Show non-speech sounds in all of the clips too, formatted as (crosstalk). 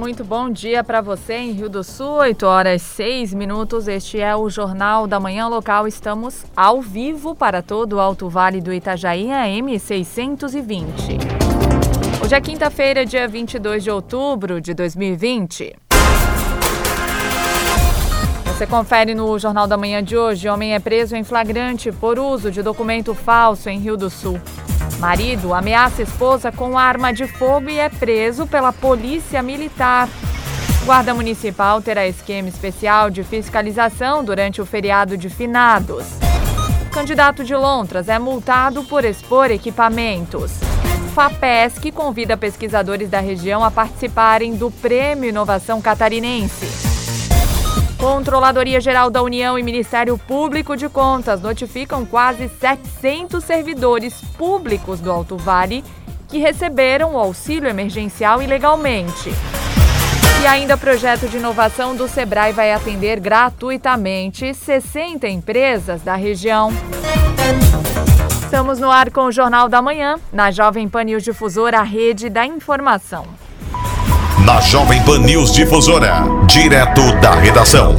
muito bom dia para você em Rio do Sul, 8 horas 6 minutos. Este é o Jornal da Manhã Local. Estamos ao vivo para todo o Alto Vale do Itajaí, AM 620. Hoje é quinta-feira, dia 22 de outubro de 2020. Você confere no Jornal da Manhã de hoje: homem é preso em flagrante por uso de documento falso em Rio do Sul. Marido ameaça esposa com arma de fogo e é preso pela Polícia Militar. Guarda Municipal terá esquema especial de fiscalização durante o feriado de finados. Candidato de Lontras é multado por expor equipamentos. FAPESC convida pesquisadores da região a participarem do Prêmio Inovação Catarinense. Controladoria Geral da União e Ministério Público de Contas notificam quase 700 servidores públicos do Alto Vale que receberam o auxílio emergencial ilegalmente. E ainda projeto de inovação do Sebrae vai atender gratuitamente 60 empresas da região. Estamos no ar com o Jornal da Manhã, na Jovem Pan News Difusora, a rede da informação na Jovem Pan News Difusora, direto da redação.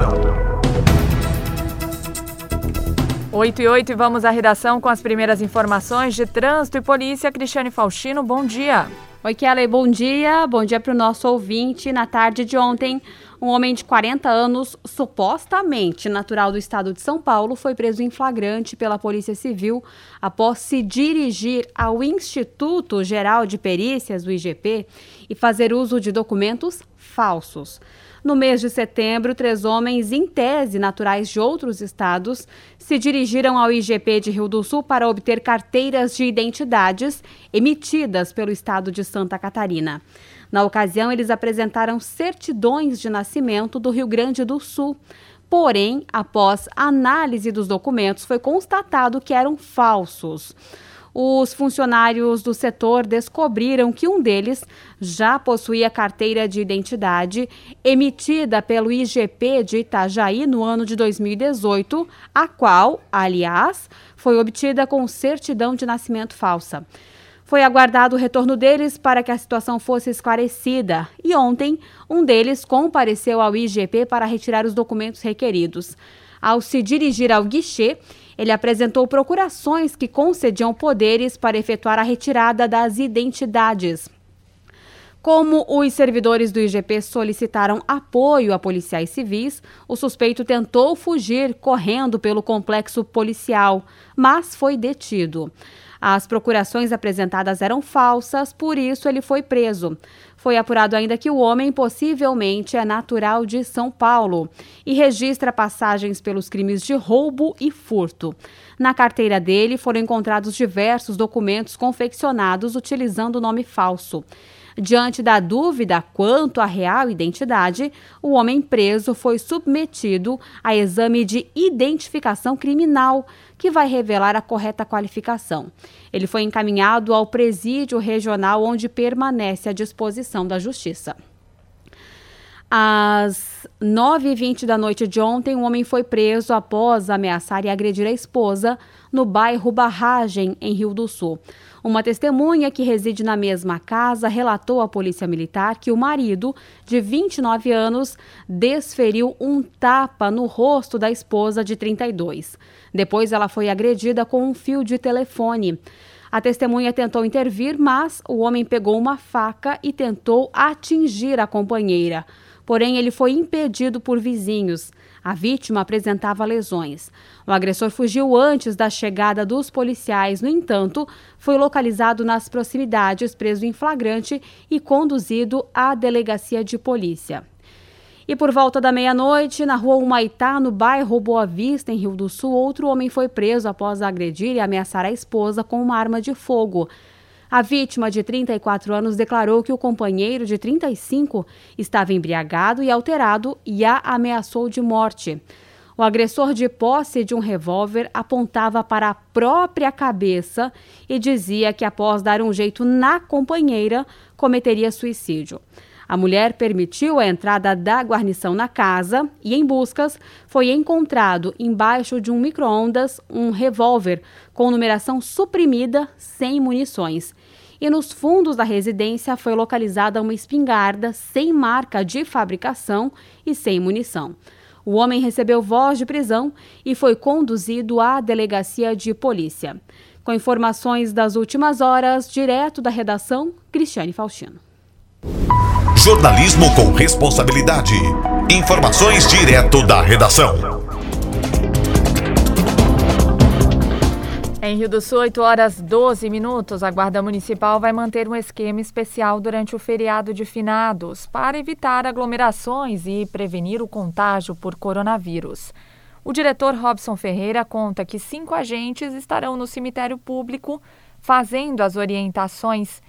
8 e 8 e vamos à redação com as primeiras informações de trânsito e polícia. Cristiane Faustino, bom dia. Oi, Kelly, bom dia. Bom dia para o nosso ouvinte. Na tarde de ontem, um homem de 40 anos, supostamente natural do estado de São Paulo, foi preso em flagrante pela Polícia Civil após se dirigir ao Instituto Geral de Perícias, o IGP, e fazer uso de documentos falsos. No mês de setembro, três homens, em tese naturais de outros estados, se dirigiram ao IGP de Rio do Sul para obter carteiras de identidades emitidas pelo estado de Santa Catarina. Na ocasião, eles apresentaram certidões de nascimento do Rio Grande do Sul. Porém, após análise dos documentos, foi constatado que eram falsos. Os funcionários do setor descobriram que um deles já possuía carteira de identidade emitida pelo IGP de Itajaí no ano de 2018, a qual, aliás, foi obtida com certidão de nascimento falsa. Foi aguardado o retorno deles para que a situação fosse esclarecida e ontem um deles compareceu ao IGP para retirar os documentos requeridos. Ao se dirigir ao guichê, ele apresentou procurações que concediam poderes para efetuar a retirada das identidades. Como os servidores do IGP solicitaram apoio a policiais civis, o suspeito tentou fugir correndo pelo complexo policial, mas foi detido. As procurações apresentadas eram falsas, por isso ele foi preso. Foi apurado ainda que o homem possivelmente é natural de São Paulo e registra passagens pelos crimes de roubo e furto. Na carteira dele foram encontrados diversos documentos confeccionados utilizando o nome falso. Diante da dúvida quanto à real identidade, o homem preso foi submetido a exame de identificação criminal, que vai revelar a correta qualificação. Ele foi encaminhado ao presídio regional, onde permanece à disposição da Justiça. Às 9h20 da noite de ontem, um homem foi preso após ameaçar e agredir a esposa no bairro Barragem, em Rio do Sul. Uma testemunha que reside na mesma casa relatou à Polícia Militar que o marido, de 29 anos, desferiu um tapa no rosto da esposa, de 32. Depois, ela foi agredida com um fio de telefone. A testemunha tentou intervir, mas o homem pegou uma faca e tentou atingir a companheira. Porém, ele foi impedido por vizinhos. A vítima apresentava lesões. O agressor fugiu antes da chegada dos policiais. No entanto, foi localizado nas proximidades, preso em flagrante e conduzido à delegacia de polícia. E por volta da meia-noite, na rua Humaitá, no bairro Boa Vista, em Rio do Sul, outro homem foi preso após agredir e ameaçar a esposa com uma arma de fogo. A vítima, de 34 anos, declarou que o companheiro, de 35, estava embriagado e alterado e a ameaçou de morte. O agressor, de posse de um revólver, apontava para a própria cabeça e dizia que, após dar um jeito na companheira, cometeria suicídio. A mulher permitiu a entrada da guarnição na casa e, em buscas, foi encontrado embaixo de um micro-ondas um revólver com numeração suprimida sem munições. E nos fundos da residência foi localizada uma espingarda sem marca de fabricação e sem munição. O homem recebeu voz de prisão e foi conduzido à delegacia de polícia. Com informações das últimas horas, direto da redação, Cristiane Faustino. Jornalismo com responsabilidade. Informações direto da redação. Em Rio do Sul, 8 horas 12 minutos, a Guarda Municipal vai manter um esquema especial durante o feriado de finados para evitar aglomerações e prevenir o contágio por coronavírus. O diretor Robson Ferreira conta que cinco agentes estarão no cemitério público fazendo as orientações.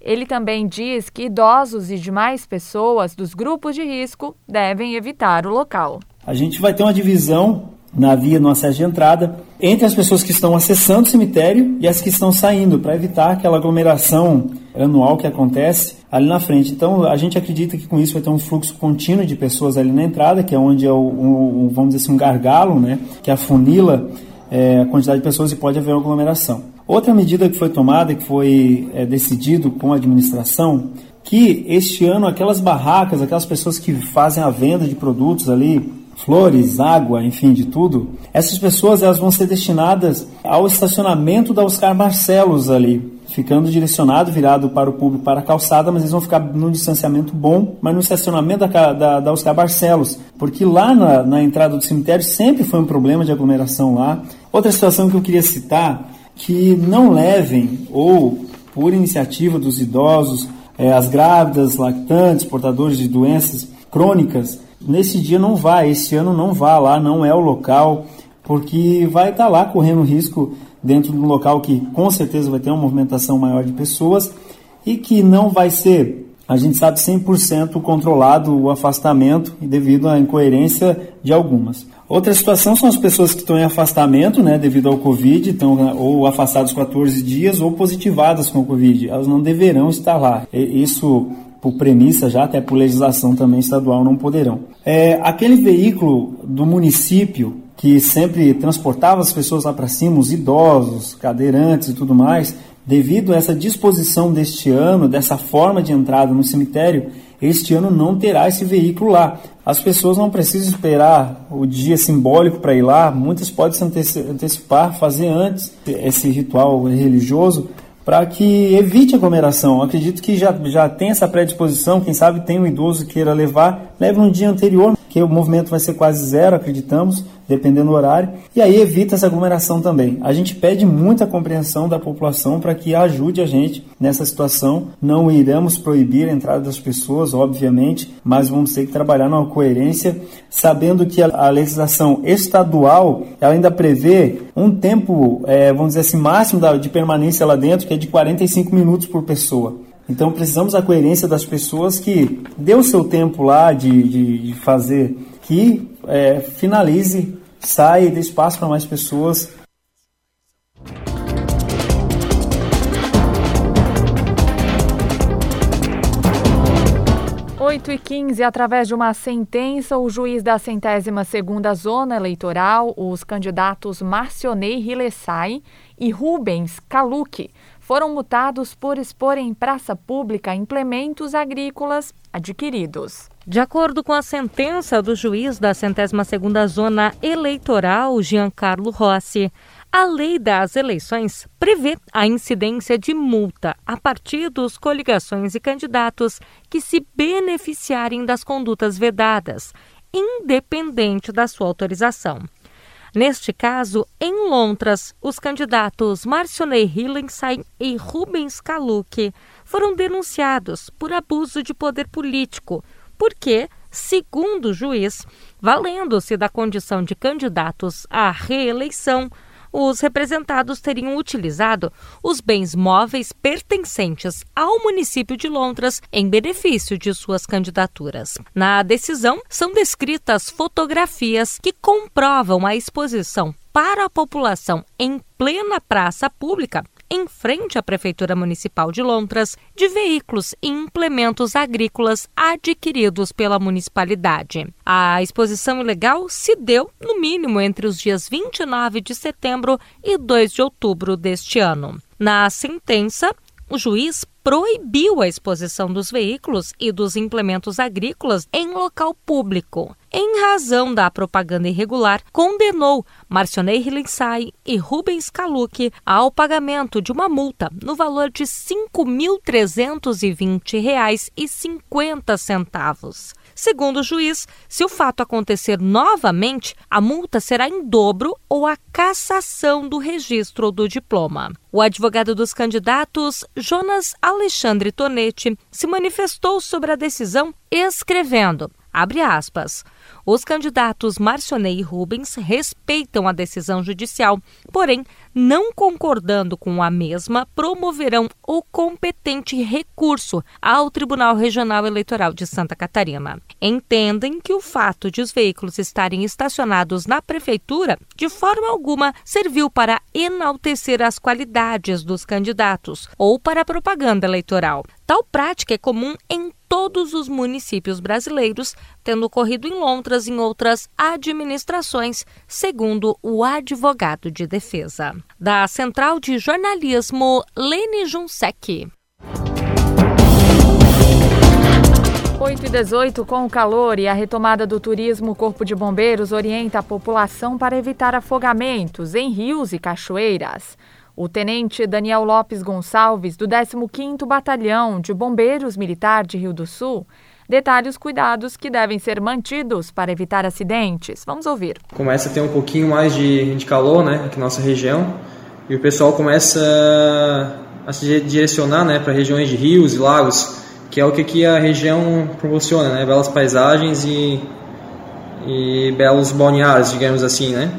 Ele também diz que idosos e demais pessoas dos grupos de risco devem evitar o local. A gente vai ter uma divisão na via no acesso de entrada entre as pessoas que estão acessando o cemitério e as que estão saindo, para evitar aquela aglomeração anual que acontece ali na frente. Então, a gente acredita que com isso vai ter um fluxo contínuo de pessoas ali na entrada, que é onde é o, um, vamos dizer assim, um gargalo, né, que afunila é, a quantidade de pessoas e pode haver aglomeração. Outra medida que foi tomada, que foi é, decidido com a administração, que este ano aquelas barracas, aquelas pessoas que fazem a venda de produtos ali, flores, água, enfim, de tudo, essas pessoas elas vão ser destinadas ao estacionamento da Oscar Barcelos ali, ficando direcionado, virado para o público, para a calçada, mas eles vão ficar num distanciamento bom, mas no estacionamento da, da, da Oscar Barcelos, porque lá na, na entrada do cemitério sempre foi um problema de aglomeração lá. Outra situação que eu queria citar, que não levem, ou por iniciativa dos idosos, é, as grávidas, lactantes, portadores de doenças crônicas, nesse dia não vá, esse ano não vá lá, não é o local, porque vai estar lá correndo risco dentro de um local que com certeza vai ter uma movimentação maior de pessoas e que não vai ser, a gente sabe, 100% controlado o afastamento devido à incoerência de algumas. Outra situação são as pessoas que estão em afastamento, né, devido ao Covid, estão ou afastados 14 dias ou positivadas com o Covid. Elas não deverão estar lá. Isso por premissa já, até por legislação também estadual, não poderão. É, aquele veículo do município que sempre transportava as pessoas lá para cima, os idosos, cadeirantes e tudo mais, devido a essa disposição deste ano, dessa forma de entrada no cemitério, este ano não terá esse veículo lá. As pessoas não precisam esperar o dia simbólico para ir lá, muitas podem se antecipar, fazer antes esse ritual religioso para que evite aglomeração. acredito que já, já tem essa predisposição, quem sabe tem um idoso que queira levar, leve no dia anterior, que o movimento vai ser quase zero, acreditamos, dependendo do horário, e aí evita essa aglomeração também. A gente pede muita compreensão da população para que ajude a gente nessa situação. Não iremos proibir a entrada das pessoas, obviamente, mas vamos ter que trabalhar numa coerência, sabendo que a, legislação estadual ainda prevê um tempo, é, vamos dizer assim, máximo de permanência lá dentro, que é de 45 minutos por pessoa. Então precisamos da coerência das pessoas que o seu tempo lá de, de, de fazer que é, finalize, saia e dê espaço para mais pessoas. Oito e quinze, através de uma sentença, o juiz da centésima segunda zona eleitoral, os candidatos Marcionei Rilessai e Rubens Caluque, foram multados por expor em praça pública implementos agrícolas adquiridos. De acordo com a sentença do juiz da centésima segunda zona eleitoral, Giancarlo Rossi, a lei das eleições prevê a incidência de multa a partidos, coligações e candidatos que se beneficiarem das condutas vedadas, independente da sua autorização. Neste caso, em Lontras, os candidatos Marcionei Hillenstein e Rubens Kaluki foram denunciados por abuso de poder político porque, segundo o juiz, valendo-se da condição de candidatos à reeleição, os representados teriam utilizado os bens móveis pertencentes ao município de Londres em benefício de suas candidaturas. Na decisão, são descritas fotografias que comprovam a exposição para a população em plena praça pública em frente à Prefeitura Municipal de Lontras, de veículos e implementos agrícolas adquiridos pela municipalidade. A exposição ilegal se deu, no mínimo, entre os dias 29 de setembro e 2 de outubro deste ano. Na sentença, o juiz proibiu a exposição dos veículos e dos implementos agrícolas em local público. Em razão da propaganda irregular, condenou Marcionei Hilensai e Rubens Kaluki ao pagamento de uma multa no valor de R$ 5.320,50. Segundo o juiz, se o fato acontecer novamente, a multa será em dobro ou a cassação do registro do diploma. O advogado dos candidatos, Jonas Alexandre Tonetti, se manifestou sobre a decisão escrevendo: abre aspas. Os candidatos Marcionei e Rubens respeitam a decisão judicial, porém, não concordando com a mesma, promoverão o competente recurso ao Tribunal Regional Eleitoral de Santa Catarina. Entendem que o fato de os veículos estarem estacionados na prefeitura, de forma alguma, serviu para enaltecer as qualidades dos candidatos ou para propaganda eleitoral. Tal prática é comum em todos os municípios brasileiros, tendo ocorrido em Londres em outras administrações, segundo o advogado de defesa. Da Central de Jornalismo, Lene Junsec. 8 e 18, com o calor e a retomada do turismo, o Corpo de Bombeiros orienta a população para evitar afogamentos em rios e cachoeiras. O tenente Daniel Lopes Gonçalves, do 15º Batalhão de Bombeiros Militar de Rio do Sul, detalha os cuidados que devem ser mantidos para evitar acidentes. Vamos ouvir. Começa a ter um pouquinho mais de, de calor né, aqui na nossa região e o pessoal começa a se direcionar né, para regiões de rios e lagos, que é o que aqui a região proporciona, né, belas paisagens e, e belos balneários, digamos assim, né?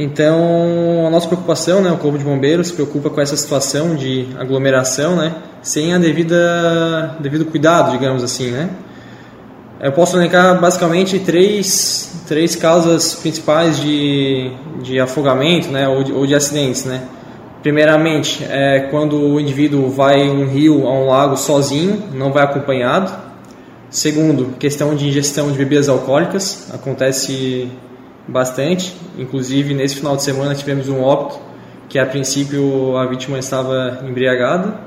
Então, a nossa preocupação, né, o Corpo de Bombeiros se preocupa com essa situação de aglomeração, né, sem a devida devido cuidado, digamos assim, né? Eu posso elencar basicamente três, três causas principais de, de afogamento, né, ou de, ou de acidentes, né? Primeiramente, é quando o indivíduo vai em um rio, a um lago sozinho, não vai acompanhado. Segundo, questão de ingestão de bebidas alcoólicas, acontece bastante. Inclusive, nesse final de semana tivemos um óbito que a princípio a vítima estava embriagada.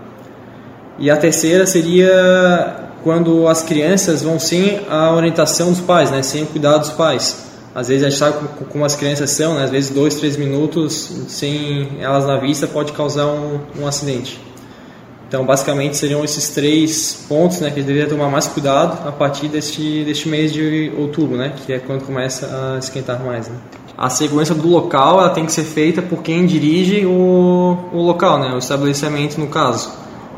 E a terceira seria quando as crianças vão sem a orientação dos pais, né, sem o cuidado dos pais. Às vezes a gente sabe como as crianças são, né, às vezes dois, três minutos sem elas na vista pode causar um, um acidente. Então, basicamente, seriam esses três pontos né, que a gente deveria tomar mais cuidado a partir deste, deste mês de outubro, né, que é quando começa a esquentar mais. Né. A segurança do local ela tem que ser feita por quem dirige o, o local, né, o estabelecimento no caso.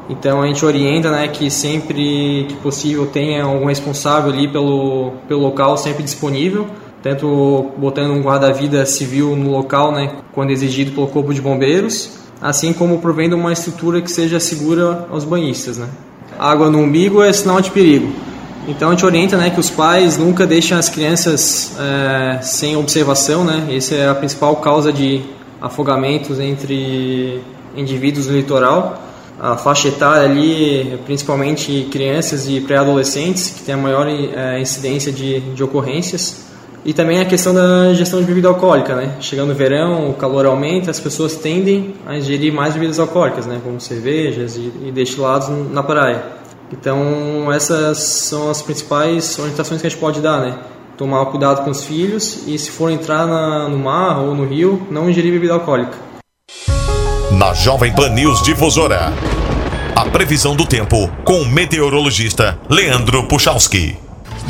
Então, a gente orienta né, que sempre que possível tenha algum responsável ali pelo, pelo local sempre disponível, tanto botando um guarda-vida civil no local, né, quando exigido pelo Corpo de Bombeiros, assim como provendo uma estrutura que seja segura aos banhistas. Né? Água no umbigo é sinal de perigo. Então a gente orienta né, que os pais nunca deixem as crianças é, sem observação. Né? Essa é a principal causa de afogamentos entre indivíduos no litoral. A faixa etária ali, principalmente crianças e pré-adolescentes, que tem a maior é, incidência de, de ocorrências. E também a questão da gestão de bebida alcoólica, né? Chegando o verão, o calor aumenta, as pessoas tendem a ingerir mais bebidas alcoólicas, né? Como cervejas e, e destilados na praia. Então, essas são as principais orientações que a gente pode dar, né? Tomar cuidado com os filhos e se for entrar na, no mar ou no rio, não ingerir bebida alcoólica. Na Jovem Pan News Difusora, a previsão do tempo com o meteorologista Leandro Puchalski.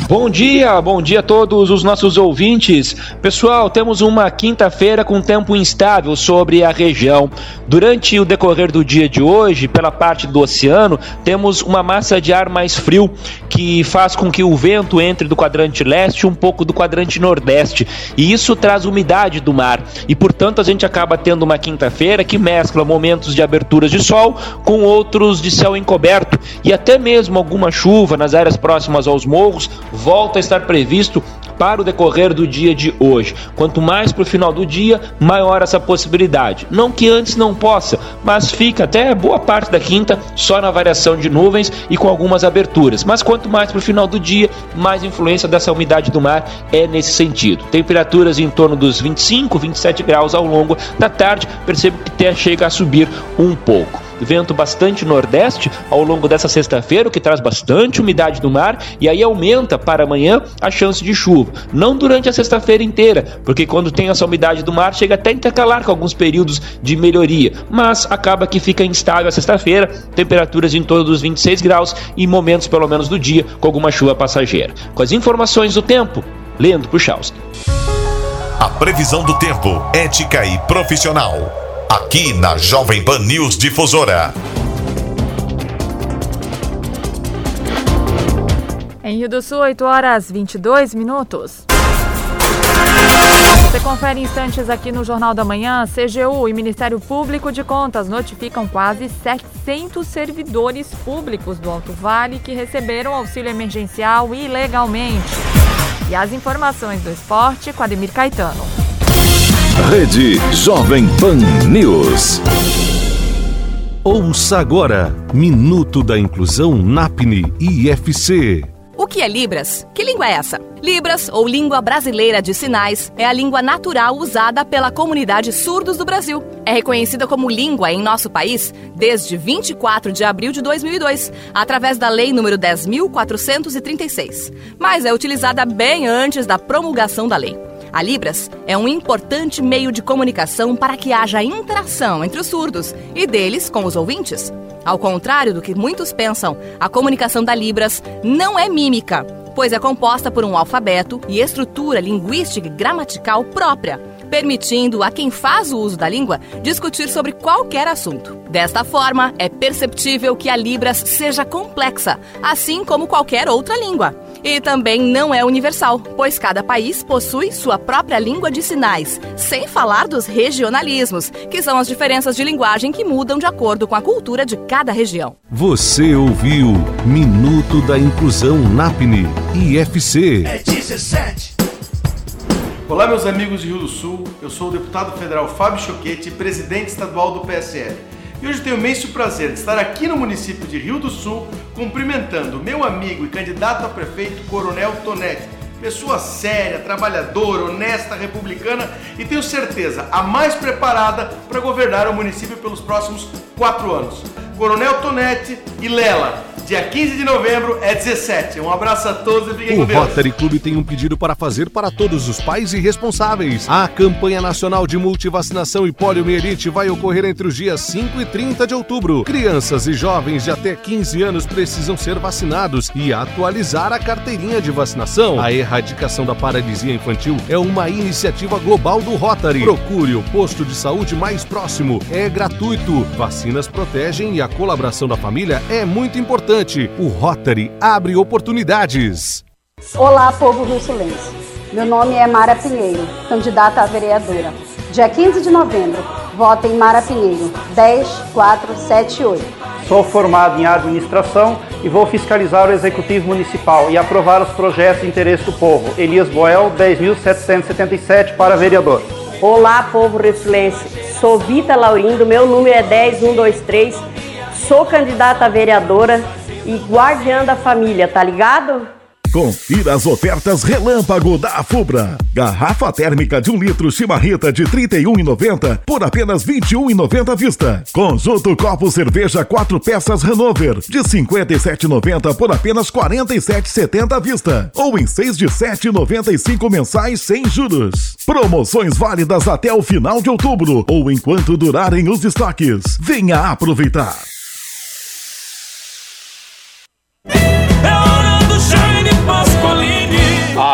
Bom dia, bom dia a todos os nossos ouvintes. Pessoal, temos uma quinta-feira com tempo instável sobre a região. Durante o decorrer do dia de hoje, pela parte do oceano, temos uma massa de ar mais frio que faz com que o vento entre do quadrante leste e um pouco do quadrante nordeste. E isso traz umidade do mar. E portanto, a gente acaba tendo uma quinta-feira que mescla momentos de aberturas de sol com outros de céu encoberto e até mesmo alguma chuva nas áreas próximas aos morros volta a estar previsto para o decorrer do dia de hoje. Quanto mais para o final do dia, maior essa possibilidade. Não que antes não possa, mas fica até boa parte da quinta só na variação de nuvens e com algumas aberturas. Mas quanto mais para o final do dia, mais influência dessa umidade do mar é nesse sentido. Temperaturas em torno dos 25, 27 graus ao longo da tarde, percebo que até chega a subir um pouco. Vento bastante nordeste ao longo dessa sexta-feira, o que traz bastante umidade no mar e aí aumenta para amanhã a chance de chuva. Não durante a sexta-feira inteira, porque quando tem essa umidade do mar chega até a intercalar com alguns períodos de melhoria, mas acaba que fica instável a sexta-feira, temperaturas em torno dos 26 graus e momentos pelo menos do dia com alguma chuva passageira. Com as informações do tempo, Leandro Puchalski. A previsão do tempo, ética e profissional. Aqui na Jovem Pan News Difusora. Em Rio do Sul, 8 horas 22 minutos. Você confere instantes aqui no Jornal da Manhã. CGU e Ministério Público de Contas notificam quase 700 servidores públicos do Alto Vale que receberam auxílio emergencial ilegalmente. E as informações do esporte com Ademir Caetano. Rede Jovem Pan News. Ouça agora Minuto da Inclusão NAPNE IFC. O que é Libras? Que língua é essa? Libras, ou Língua Brasileira de Sinais, é a língua natural usada pela comunidade surdos do Brasil. É reconhecida como língua em nosso país desde 24 de abril de 2002, através da Lei nº 10.436, mas é utilizada bem antes da promulgação da lei. A Libras é um importante meio de comunicação para que haja interação entre os surdos e deles com os ouvintes. Ao contrário do que muitos pensam, a comunicação da Libras não é mímica, pois é composta por um alfabeto e estrutura linguística e gramatical própria, permitindo a quem faz o uso da língua discutir sobre qualquer assunto. Desta forma, é perceptível que a Libras seja complexa, assim como qualquer outra língua. E também não é universal, pois cada país possui sua própria língua de sinais, sem falar dos regionalismos, que são as diferenças de linguagem que mudam de acordo com a cultura de cada região. Você ouviu Minuto da Inclusão NAPNE IFC. É 17. Olá, meus amigos de Rio do Sul. Eu sou o deputado federal Fábio Choquete, presidente estadual do PSL. E hoje tenho o imenso prazer de estar aqui no município de Rio do Sul cumprimentando meu amigo e candidato a prefeito Coronel Tonetti. Pessoa séria, trabalhadora, honesta, republicana e tenho certeza a mais preparada para governar o município pelos próximos quatro anos. Coronel Tonetti e Lela. Dia 15 de novembro é 17. Um abraço a todos e fiquem O com Deus. Rotary Clube tem um pedido para fazer para todos os pais e responsáveis. A campanha nacional de multivacinação e poliomielite vai ocorrer entre os dias 5 e 30 de outubro. Crianças e jovens de até 15 anos precisam ser vacinados e atualizar a carteirinha de vacinação. A erradicação da paralisia infantil é uma iniciativa global do Rotary. Procure o posto de saúde mais próximo. É gratuito. Vacinas protegem e a colaboração da família é muito importante. O Rotary abre oportunidades. Olá, povo russulense. Meu nome é Mara Pinheiro, candidata a vereadora. Dia 15 de novembro, vote em Mara Pinheiro, 10478. Sou formado em administração e vou fiscalizar o executivo municipal e aprovar os projetos de interesse do povo. Elias Boel, 10.777 para vereador. Olá, povo ressulense. Sou Vita Laurindo, meu número é 10123. Sou candidata a vereadora e guardiã da família, tá ligado? Confira as ofertas relâmpago da Fubra. Garrafa térmica de um litro chimarrita de R$ 31,90 por apenas R$ 21,90 à vista. Conjunto copo cerveja 4 peças Hanover de R$ 57,90 por apenas R$ 47,70 à vista. Ou em 6 de R$ 7,95 mensais sem juros. Promoções válidas até o final de outubro ou enquanto durarem os estoques. Venha aproveitar.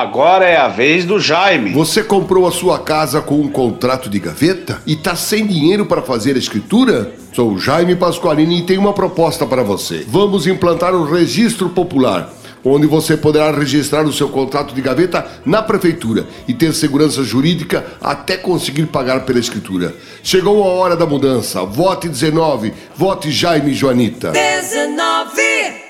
Agora é a vez do Jaime. Você comprou a sua casa com um contrato de gaveta e tá sem dinheiro para fazer a escritura? Sou o Jaime Pasqualini e tenho uma proposta para você. Vamos implantar o registro popular. Onde você poderá registrar o seu contrato de gaveta na prefeitura e ter segurança jurídica até conseguir pagar pela escritura. Chegou a hora da mudança. Vote 19. Vote Jaime Joanita. 19.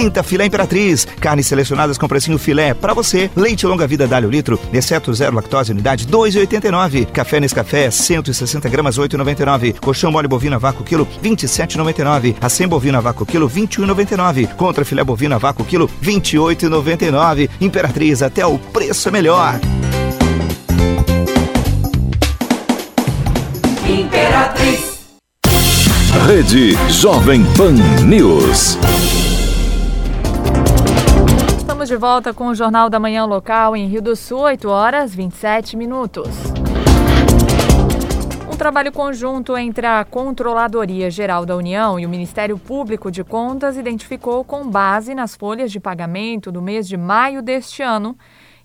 Quinta filé Imperatriz. Carnes selecionadas com precinho filé para você. Leite longa vida Dálio litro, exceto zero lactose unidade 2,89. Café Nescafé 160 gramas 8,99. Colchão mole bovina vácuo quilo 27,99. Acém bovina vácuo quilo 21,99. Contra filé bovina vácuo quilo 28,99. Imperatriz até o preço é melhor. Imperatriz. Rede Jovem Pan News. Estamos de volta com o Jornal da Manhã Local em Rio do Sul, 8 horas 27 minutos. Um trabalho conjunto entre a Controladoria Geral da União e o Ministério Público de Contas identificou, com base nas folhas de pagamento do mês de maio deste ano,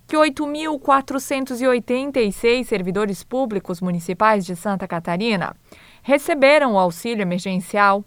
que 8.486 servidores públicos municipais de Santa Catarina receberam o auxílio emergencial.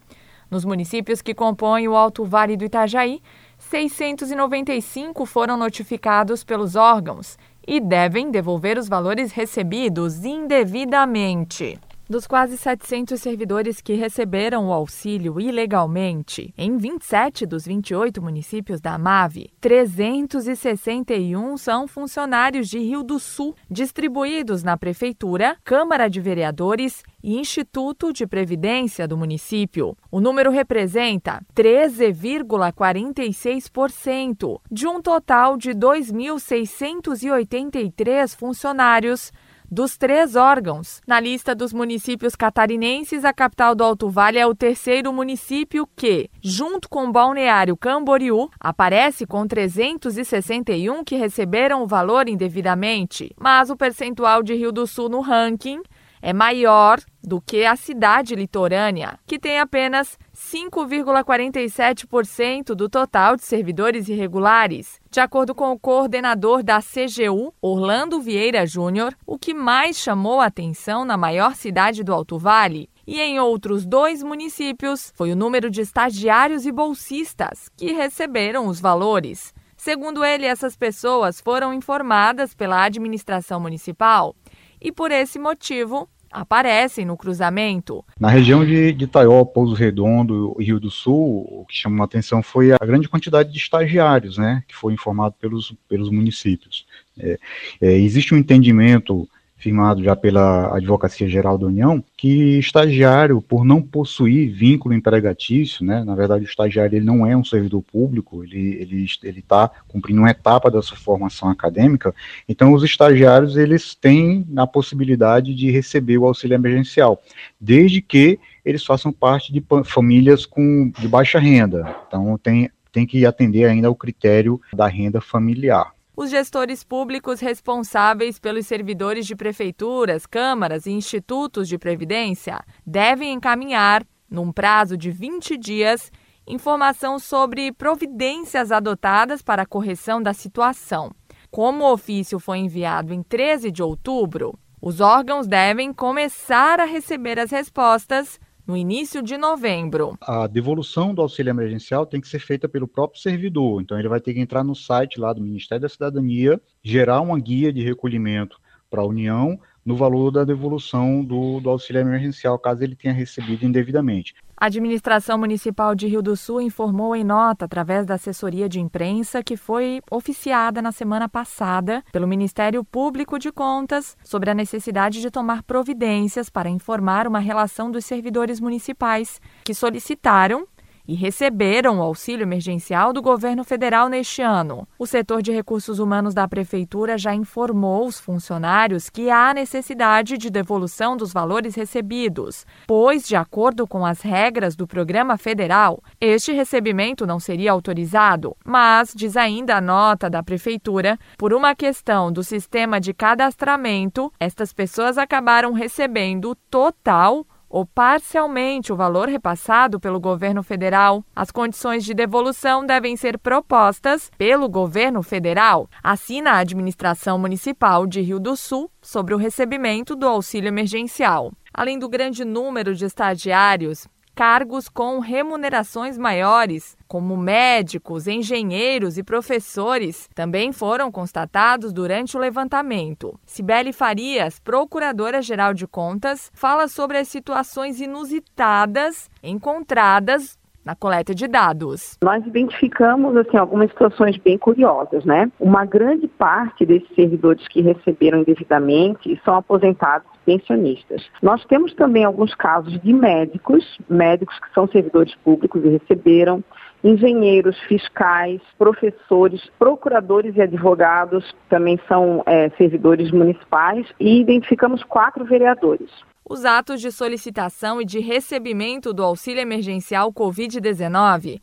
Nos municípios que compõem o Alto Vale do Itajaí, 695 foram notificados pelos órgãos e devem devolver os valores recebidos indevidamente. Dos quase 700 servidores que receberam o auxílio ilegalmente, em 27 dos 28 municípios da MAVE, 361 são funcionários de Rio do Sul, distribuídos na Prefeitura, Câmara de Vereadores e Instituto de Previdência do município. O número representa 13,46% de um total de 2.683 funcionários dos três órgãos. Na lista dos municípios catarinenses, a capital do Alto Vale é o terceiro município que, junto com o Balneário Camboriú, aparece com 361 que receberam o valor indevidamente. Mas o percentual de Rio do Sul no ranking é maior do que a cidade litorânea, que tem apenas 5,47% do total de servidores irregulares. De acordo com o coordenador da CGU, Orlando Vieira Júnior, o que mais chamou a atenção na maior cidade do Alto Vale e em outros dois municípios foi o número de estagiários e bolsistas que receberam os valores. Segundo ele, essas pessoas foram informadas pela administração municipal e, por esse motivo, aparecem no cruzamento. Na região de, de Itaió, Pouso Redondo e Rio do Sul, o que chamou a atenção foi a grande quantidade de estagiários, né, que foi informado pelos, pelos municípios. É, é, existe um entendimento firmado já pela Advocacia Geral da União, que estagiário, por não possuir vínculo empregatício, né, na verdade o estagiário ele não é um servidor público, ele ele ele está cumprindo uma etapa da sua formação acadêmica, então os estagiários eles têm a possibilidade de receber o auxílio emergencial, desde que eles façam parte de famílias com de baixa renda, então tem tem que atender ainda ao critério da renda familiar os gestores públicos responsáveis pelos servidores de prefeituras, câmaras e institutos de previdência devem encaminhar, num prazo de 20 dias, informação sobre providências adotadas para a correção da situação. Como o ofício foi enviado em 13 de outubro, os órgãos devem começar a receber as respostas no início de novembro. A devolução do auxílio emergencial tem que ser feita pelo próprio servidor. Então, ele vai ter que entrar no site lá do Ministério da Cidadania, gerar uma guia de recolhimento para a União no valor da devolução do, do auxílio emergencial, caso ele tenha recebido indevidamente. A administração municipal de Rio do Sul informou em nota, através da assessoria de imprensa, que foi oficiada na semana passada pelo Ministério Público de Contas sobre a necessidade de tomar providências para informar uma relação dos servidores municipais que solicitaram e receberam o auxílio emergencial do governo federal neste ano. O setor de recursos humanos da prefeitura já informou os funcionários que há necessidade de devolução dos valores recebidos, pois, de acordo com as regras do programa federal, este recebimento não seria autorizado. Mas, diz ainda a nota da prefeitura, por uma questão do sistema de cadastramento, estas pessoas acabaram recebendo total ou parcialmente o valor repassado pelo governo federal. As condições de devolução devem ser propostas pelo governo federal. Assina a administração municipal de Rio do Sul sobre o recebimento do auxílio emergencial. Além do grande número de estagiários, cargos com remunerações maiores, como médicos, engenheiros e professores, também foram constatados durante o levantamento. Cibele Farias, procuradora-geral de contas, fala sobre as situações inusitadas encontradas na coleta de dados. Nós identificamos assim algumas situações bem curiosas, né? Uma grande parte desses servidores que receberam indevidamente são aposentados pensionistas. Nós temos também alguns casos de médicos, médicos que são servidores públicos e receberam, engenheiros, fiscais, professores, procuradores e advogados também são é, servidores municipais e identificamos quatro vereadores. Os atos de solicitação e de recebimento do auxílio emergencial Covid-19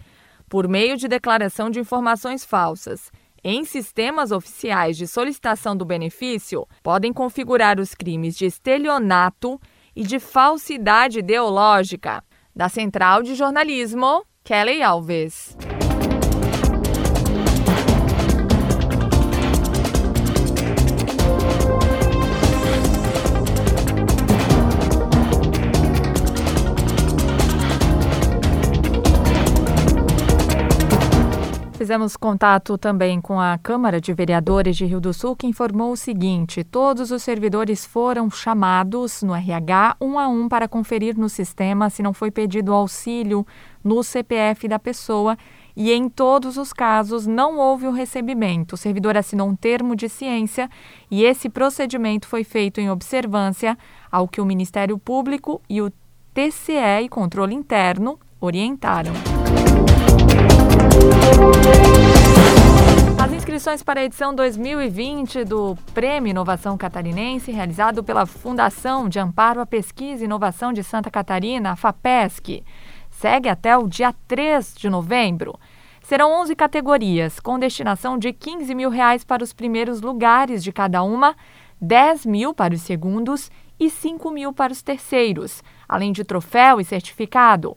por meio de declaração de informações falsas em sistemas oficiais de solicitação do benefício podem configurar os crimes de estelionato e de falsidade ideológica. Da Central de Jornalismo, Kelly Alves. Fizemos contato também com a Câmara de Vereadores de Rio do Sul, que informou o seguinte: todos os servidores foram chamados no RH um a um para conferir no sistema se não foi pedido auxílio no CPF da pessoa e em todos os casos não houve o recebimento. O servidor assinou um termo de ciência e esse procedimento foi feito em observância ao que o Ministério Público e o TCE e Controle Interno orientaram. As inscrições para a edição 2020 do Prêmio Inovação Catarinense, realizado pela Fundação de Amparo à Pesquisa e Inovação de Santa Catarina, FAPESC, segue até o dia 3 de novembro. Serão 11 categorias, com destinação de 15 mil reais para os primeiros lugares de cada uma, 10 mil para os segundos e 5 mil para os terceiros, além de troféu e certificado.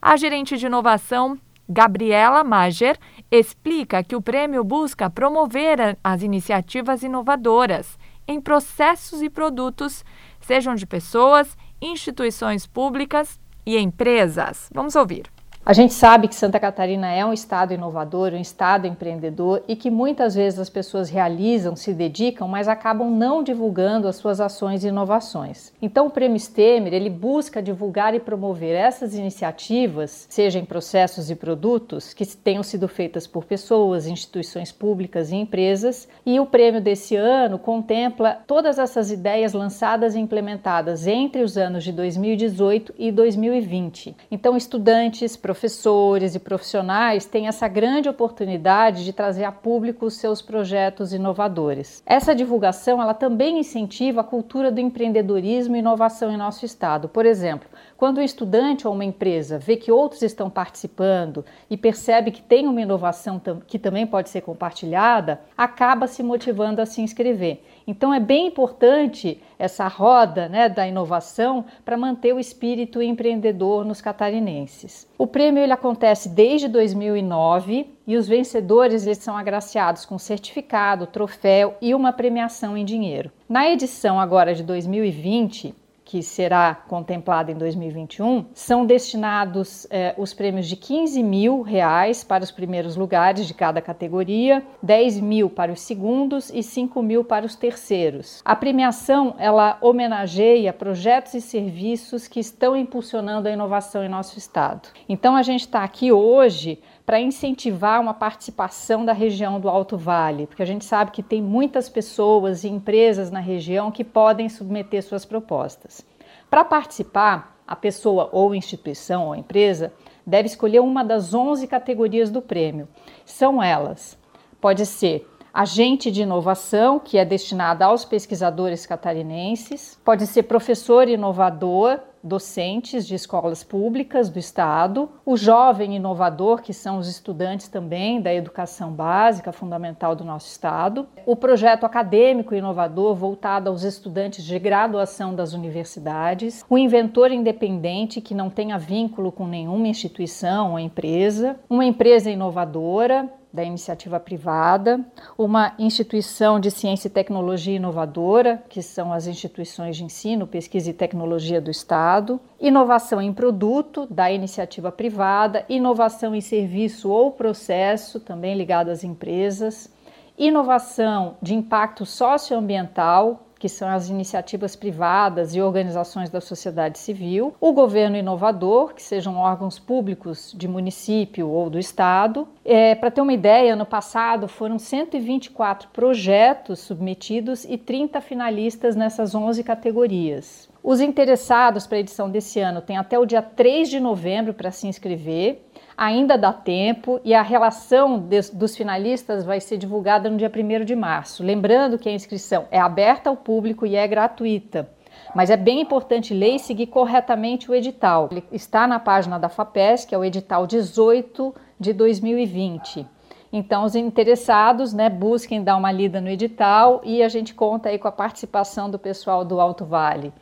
A gerente de inovação Gabriela Mager explica que o prêmio busca promover as iniciativas inovadoras em processos e produtos, sejam de pessoas, instituições públicas e empresas. Vamos ouvir. A gente sabe que Santa Catarina é um estado inovador, um estado empreendedor e que muitas vezes as pessoas realizam, se dedicam, mas acabam não divulgando as suas ações e inovações. Então o Prêmio Stemer, ele busca divulgar e promover essas iniciativas, seja em processos e produtos que tenham sido feitas por pessoas, instituições públicas e empresas, e o prêmio desse ano contempla todas essas ideias lançadas e implementadas entre os anos de 2018 e 2020. Então estudantes, professores e profissionais têm essa grande oportunidade de trazer a público os seus projetos inovadores. Essa divulgação ela também incentiva a cultura do empreendedorismo e inovação em nosso estado. Por exemplo, quando um estudante ou uma empresa vê que outros estão participando e percebe que tem uma inovação que também pode ser compartilhada, acaba se motivando a se inscrever. Então é bem importante essa roda né, da inovação para manter o espírito empreendedor nos catarinenses. O prêmio ele acontece desde 2009 e os vencedores eles são agraciados com certificado, troféu e uma premiação em dinheiro. Na edição agora de 2020, que será contemplada em 2021, são destinados eh, os prêmios de 15 mil reais para os primeiros lugares de cada categoria, 10 mil para os segundos e 5 mil para os terceiros. A premiação ela homenageia projetos e serviços que estão impulsionando a inovação em nosso estado. Então a gente está aqui hoje para incentivar uma participação da região do Alto Vale, porque a gente sabe que tem muitas pessoas e empresas na região que podem submeter suas propostas. Para participar, a pessoa ou instituição ou empresa deve escolher uma das 11 categorias do prêmio. São elas: pode ser agente de inovação, que é destinada aos pesquisadores catarinenses, pode ser professor inovador, docentes de escolas públicas do Estado, o jovem inovador, que são os estudantes também da educação básica fundamental do nosso Estado, o projeto acadêmico inovador voltado aos estudantes de graduação das universidades, o inventor independente que não tenha vínculo com nenhuma instituição ou empresa, uma empresa inovadora, da iniciativa privada, uma instituição de ciência e tecnologia inovadora, que são as instituições de ensino, pesquisa e tecnologia do Estado, inovação em produto, da iniciativa privada, inovação em serviço ou processo, também ligado às empresas, inovação de impacto socioambiental, que são as iniciativas privadas e organizações da sociedade civil, o governo inovador, que sejam órgãos públicos de município ou do estado. É, Para ter uma ideia, ano passado foram 124 projetos submetidos e 30 finalistas nessas 11 categorias. Os interessados para a edição desse ano têm até o dia 3 de novembro para se inscrever ainda dá tempo e a relação de, dos finalistas vai ser divulgada no dia 1 de março. Lembrando que a inscrição é aberta ao público e é gratuita. Mas é bem importante ler e seguir corretamente o edital. Ele está na página da FAPES, que é o edital 18 de 2020. Então, os interessados, né, busquem dar uma lida no edital e a gente conta aí com a participação do pessoal do Alto Vale.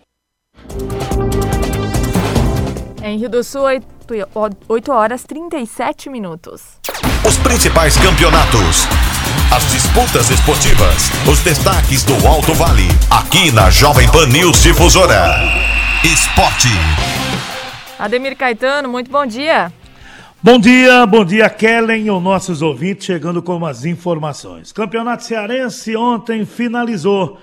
Em Rio do Sul, 8 horas 37 minutos. Os principais campeonatos, as disputas esportivas, os destaques do Alto Vale, aqui na Jovem Pan News Difusora. Esporte. Ademir Caetano, muito bom dia. Bom dia, bom dia Kellen e os nossos ouvintes chegando com as informações. Campeonato Cearense ontem finalizou.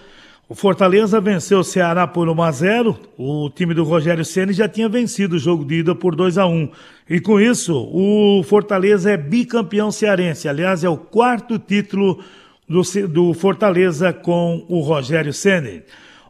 O Fortaleza venceu o Ceará por 1 a 0. O time do Rogério Ceni já tinha vencido o jogo de ida por 2 a 1. E com isso, o Fortaleza é bicampeão cearense. Aliás, é o quarto título do, do Fortaleza com o Rogério Ceni.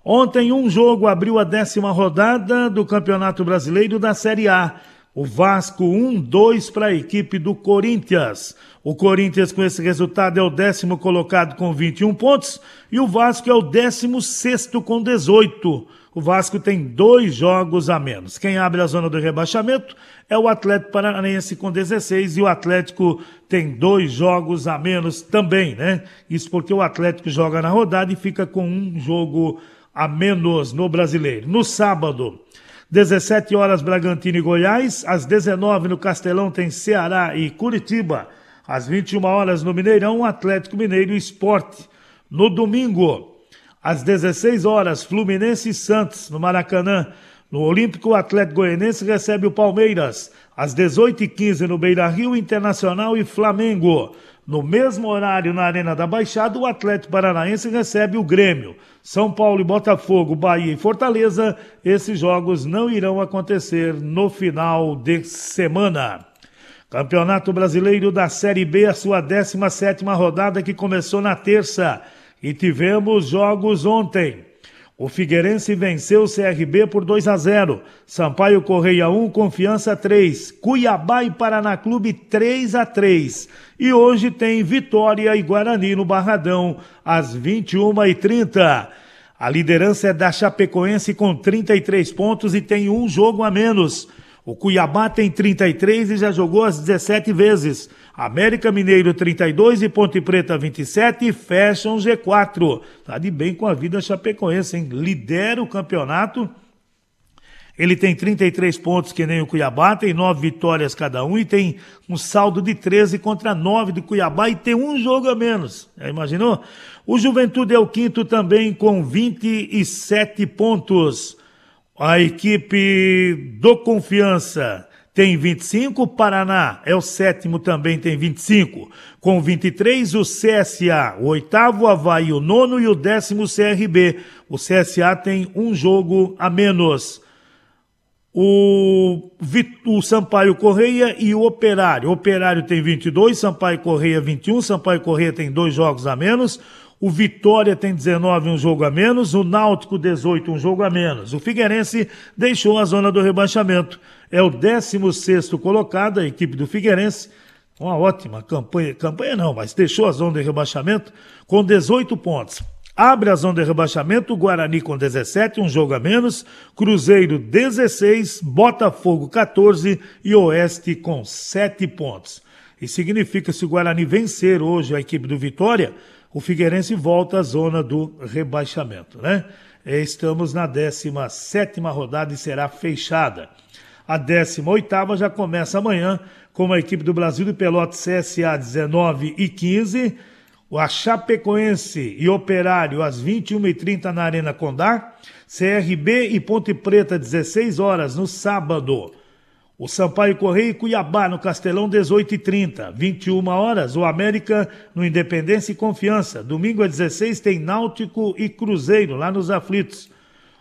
Ontem um jogo abriu a décima rodada do Campeonato Brasileiro da Série A. O Vasco 1-2 para a equipe do Corinthians. O Corinthians, com esse resultado, é o décimo colocado com 21 pontos e o Vasco é o décimo sexto com 18. O Vasco tem dois jogos a menos. Quem abre a zona do rebaixamento é o Atlético Paranaense com 16 e o Atlético tem dois jogos a menos também, né? Isso porque o Atlético joga na rodada e fica com um jogo a menos no brasileiro. No sábado, 17 horas Bragantino e Goiás, às 19 no Castelão tem Ceará e Curitiba. Às 21 horas no Mineirão, Atlético Mineiro e Esporte. No domingo, às 16 horas, Fluminense e Santos, no Maracanã. No Olímpico, o Atlético Goianense recebe o Palmeiras. Às 18h15 no Beira Rio, Internacional e Flamengo. No mesmo horário, na Arena da Baixada, o Atlético Paranaense recebe o Grêmio. São Paulo e Botafogo, Bahia e Fortaleza, esses jogos não irão acontecer no final de semana. Campeonato Brasileiro da Série B, a sua 17 rodada que começou na terça. E tivemos jogos ontem. O Figueirense venceu o CRB por 2 a 0. Sampaio Correia 1, Confiança 3. Cuiabá e Paraná Clube 3 a 3. E hoje tem Vitória e Guarani no Barradão às 21h30. A liderança é da Chapecoense com 33 pontos e tem um jogo a menos. O Cuiabá tem 33 e já jogou as 17 vezes. América Mineiro 32 e Ponte Preta 27 e fecham G4. Tá de bem com a vida chapecoense, hein? Lidera o campeonato. Ele tem 33 pontos, que nem o Cuiabá, tem 9 vitórias cada um e tem um saldo de 13 contra 9 do Cuiabá e tem um jogo a menos. Já imaginou? O Juventude é o quinto também com 27 pontos. A equipe do Confiança tem 25, o Paraná é o sétimo, também tem 25. Com 23, o CSA, o oitavo, Havaí, o nono e o décimo CRB. O CSA tem um jogo a menos. O, o Sampaio Correia e o Operário. O Operário tem 22, Sampaio Correia 21, Sampaio Correia tem dois jogos a menos. O Vitória tem 19, um jogo a menos. O Náutico, 18, um jogo a menos. O Figueirense deixou a zona do rebaixamento. É o 16 colocado, a equipe do Figueirense. Uma ótima campanha. Campanha não, mas deixou a zona de rebaixamento com 18 pontos. Abre a zona de rebaixamento, Guarani com 17, um jogo a menos, Cruzeiro 16, Botafogo 14 e Oeste com 7 pontos. E significa se o Guarani vencer hoje a equipe do Vitória, o Figueirense volta à zona do rebaixamento, né? Estamos na 17 rodada e será fechada. A 18 já começa amanhã com a equipe do Brasil de Pelotas CSA 19 e 15 a Chapecoense e Operário às 21h30 na Arena Condá, CRB e Ponte Preta 16 horas no sábado. O Sampaio Correia e Cuiabá no Castelão 18h30, 21 horas o América no Independência e Confiança. Domingo às 16 tem Náutico e Cruzeiro lá nos Aflitos.